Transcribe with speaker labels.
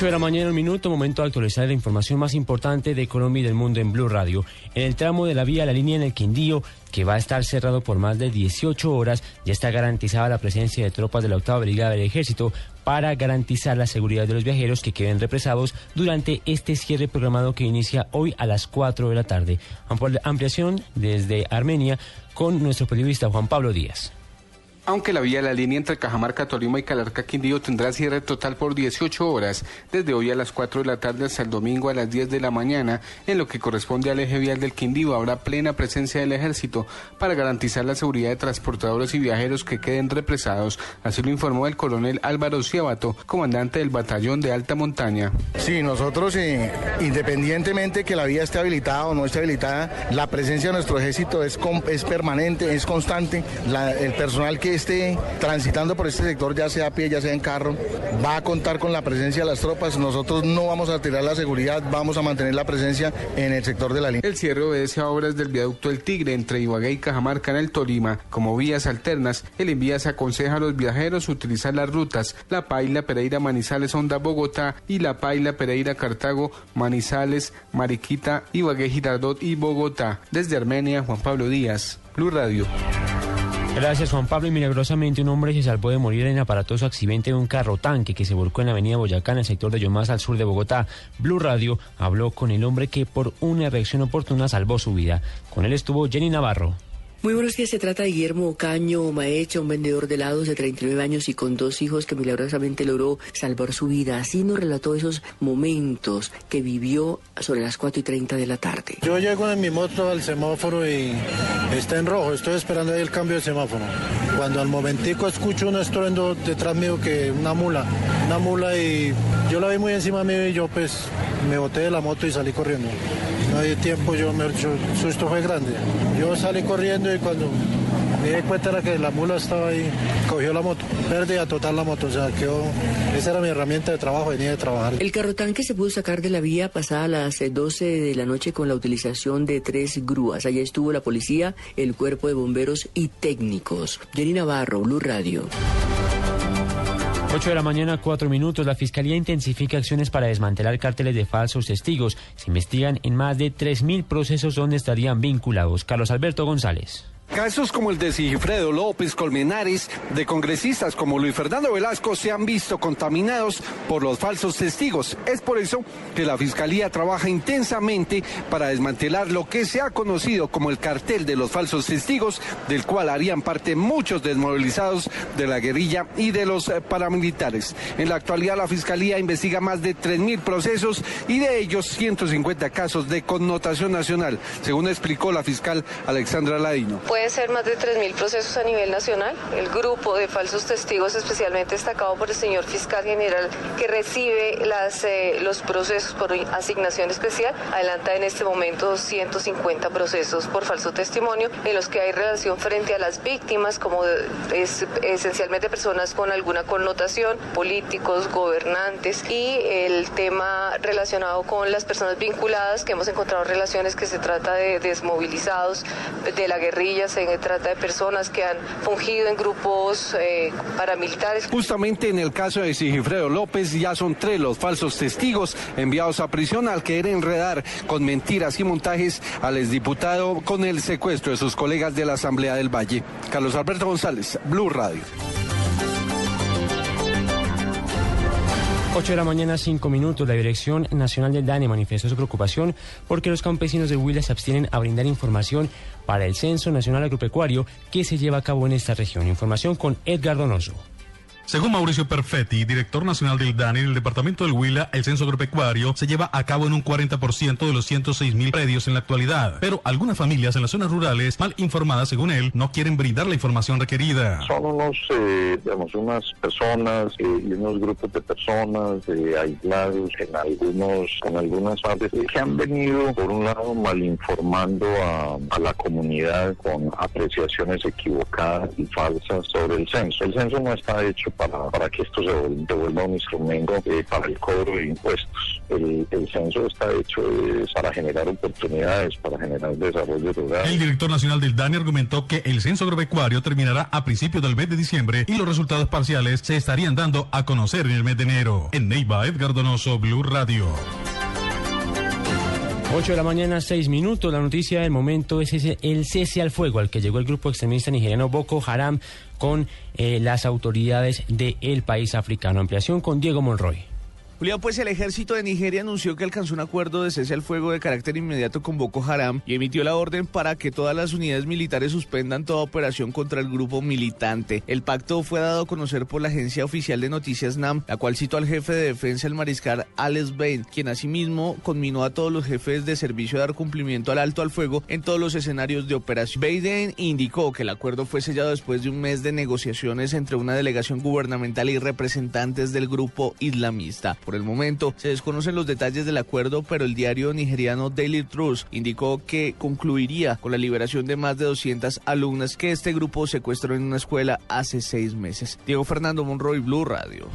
Speaker 1: 8 de la mañana, un minuto, momento de actualizar la información más importante de Colombia y del mundo en Blue Radio. En el tramo de la vía La Línea en el Quindío, que va a estar cerrado por más de 18 horas, ya está garantizada la presencia de tropas de la octava brigada del ejército para garantizar la seguridad de los viajeros que queden represados durante este cierre programado que inicia hoy a las 4 de la tarde. Ampliación desde Armenia con nuestro periodista Juan Pablo Díaz.
Speaker 2: Aunque la vía la línea entre Cajamarca, Tolima y Calarca Quindío tendrá cierre total por 18 horas, desde hoy a las 4 de la tarde hasta el domingo a las 10 de la mañana, en lo que corresponde al eje vial del Quindío. Habrá plena presencia del ejército para garantizar la seguridad de transportadores y viajeros que queden represados, así lo informó el coronel Álvaro Ciabato, comandante del batallón de alta montaña.
Speaker 3: Sí, nosotros eh, independientemente que la vía esté habilitada o no esté habilitada, la presencia de nuestro ejército es, es permanente, es constante, el personal que esté transitando por este sector, ya sea a pie, ya sea en carro, va a contar con la presencia de las tropas. Nosotros no vamos a tirar la seguridad, vamos a mantener la presencia en el sector de la línea.
Speaker 2: El cierre obedece a obras del viaducto El Tigre entre Ibagué y Cajamarca en el Tolima. Como vías alternas, el Envías aconseja a los viajeros utilizar las rutas La Paila Pereira Manizales Honda Bogotá y La Paila Pereira Cartago Manizales Mariquita Ibagué Girardot y Bogotá. Desde Armenia, Juan Pablo Díaz, Blue Radio.
Speaker 1: Gracias Juan Pablo y milagrosamente un hombre se salvó de morir en aparatoso accidente de un carro tanque que se volcó en la avenida Boyacá en el sector de Yomás al sur de Bogotá. Blue Radio habló con el hombre que por una reacción oportuna salvó su vida. Con él estuvo Jenny Navarro.
Speaker 4: Muy buenos días, se trata de Guillermo Caño Maecha, un vendedor de helados de 39 años y con dos hijos que milagrosamente logró salvar su vida. Así nos relató esos momentos que vivió sobre las 4 y 30 de la tarde.
Speaker 5: Yo llego en mi moto al semáforo y está en rojo, estoy esperando ahí el cambio de semáforo. Cuando al momentico escucho un estruendo detrás mío que una mula, una mula y yo la vi muy encima mío y yo pues me boté de la moto y salí corriendo. No hay tiempo, yo me, el susto fue grande. Yo salí corriendo y cuando me di cuenta era que la mula estaba ahí, cogió la moto, pérdida total la moto, o sea, quedó, esa era mi herramienta de trabajo, venía de trabajar.
Speaker 4: El carro tanque se pudo sacar de la vía pasada a las 12 eh, de la noche con la utilización de tres grúas. Allá estuvo la policía, el cuerpo de bomberos y técnicos. Jenny Navarro, Blue Radio.
Speaker 1: 8 de la mañana, 4 minutos. La Fiscalía intensifica acciones para desmantelar cárteles de falsos testigos. Se investigan en más de 3.000 procesos donde estarían vinculados. Carlos Alberto González.
Speaker 6: Casos como el de Sigifredo López Colmenares, de congresistas como Luis Fernando Velasco, se han visto contaminados por los falsos testigos. Es por eso que la Fiscalía trabaja intensamente para desmantelar lo que se ha conocido como el cartel de los falsos testigos, del cual harían parte muchos desmovilizados de la guerrilla y de los eh, paramilitares. En la actualidad, la Fiscalía investiga más de 3.000 procesos y de ellos 150 casos de connotación nacional, según explicó la fiscal Alexandra Ladino.
Speaker 7: Pues puede ser más de 3.000 procesos a nivel nacional. El grupo de falsos testigos, especialmente destacado por el señor fiscal general, que recibe las, eh, los procesos por asignación especial, adelanta en este momento 150 procesos por falso testimonio, en los que hay relación frente a las víctimas, como es, esencialmente personas con alguna connotación, políticos, gobernantes, y el tema relacionado con las personas vinculadas, que hemos encontrado relaciones que se trata de desmovilizados de la guerrilla, se trata de personas que han fungido en grupos eh, paramilitares.
Speaker 6: Justamente en el caso de Sigifredo López ya son tres los falsos testigos enviados a prisión al querer enredar con mentiras y montajes al exdiputado con el secuestro de sus colegas de la Asamblea del Valle. Carlos Alberto González, Blue Radio.
Speaker 1: 8 de la mañana, 5 minutos. La Dirección Nacional del DANE manifestó su preocupación porque los campesinos de Huila se abstienen a brindar información para el Censo Nacional Agropecuario que se lleva a cabo en esta región. Información con Edgar Donoso.
Speaker 8: Según Mauricio Perfetti, director nacional del DANI, en el departamento del Huila, el censo agropecuario se lleva a cabo en un 40% de los 106 mil predios en la actualidad. Pero algunas familias en las zonas rurales, mal informadas según él, no quieren brindar la información requerida.
Speaker 9: Son unos, eh, digamos, unas personas eh, y unos grupos de personas eh, aislados en algunos, con algunas partes que han venido, por un lado, mal informando a, a la comunidad con apreciaciones equivocadas y falsas sobre el censo. El censo no está hecho para, que esto se vuelva un instrumento eh, para el cobro de impuestos. el, censo está hecho para generar oportunidades, para generar desarrollo rural.
Speaker 8: El director nacional del DANI argumentó que el censo agropecuario terminará a principios del mes de diciembre y los resultados parciales se estarían dando a conocer en el mes de enero. En Neiva, Edgar Donoso, Blue Radio.
Speaker 1: 8 de la mañana, 6 minutos. La noticia del momento es ese, el cese al fuego al que llegó el grupo extremista nigeriano Boko Haram con eh, las autoridades del país africano. Ampliación con Diego Monroy.
Speaker 10: Julián, pues el ejército de Nigeria anunció que alcanzó un acuerdo de cese al fuego de carácter inmediato con Boko Haram y emitió la orden para que todas las unidades militares suspendan toda operación contra el grupo militante. El pacto fue dado a conocer por la agencia oficial de noticias NAM, la cual citó al jefe de defensa, el mariscal Alex Bain, quien asimismo conminó a todos los jefes de servicio a dar cumplimiento al alto al fuego en todos los escenarios de operación. Bain indicó que el acuerdo fue sellado después de un mes de negociaciones entre una delegación gubernamental y representantes del grupo islamista. Por el momento se desconocen los detalles del acuerdo, pero el diario nigeriano Daily Trust indicó que concluiría con la liberación de más de 200 alumnas que este grupo secuestró en una escuela hace seis meses. Diego Fernando Monroy, Blue Radio.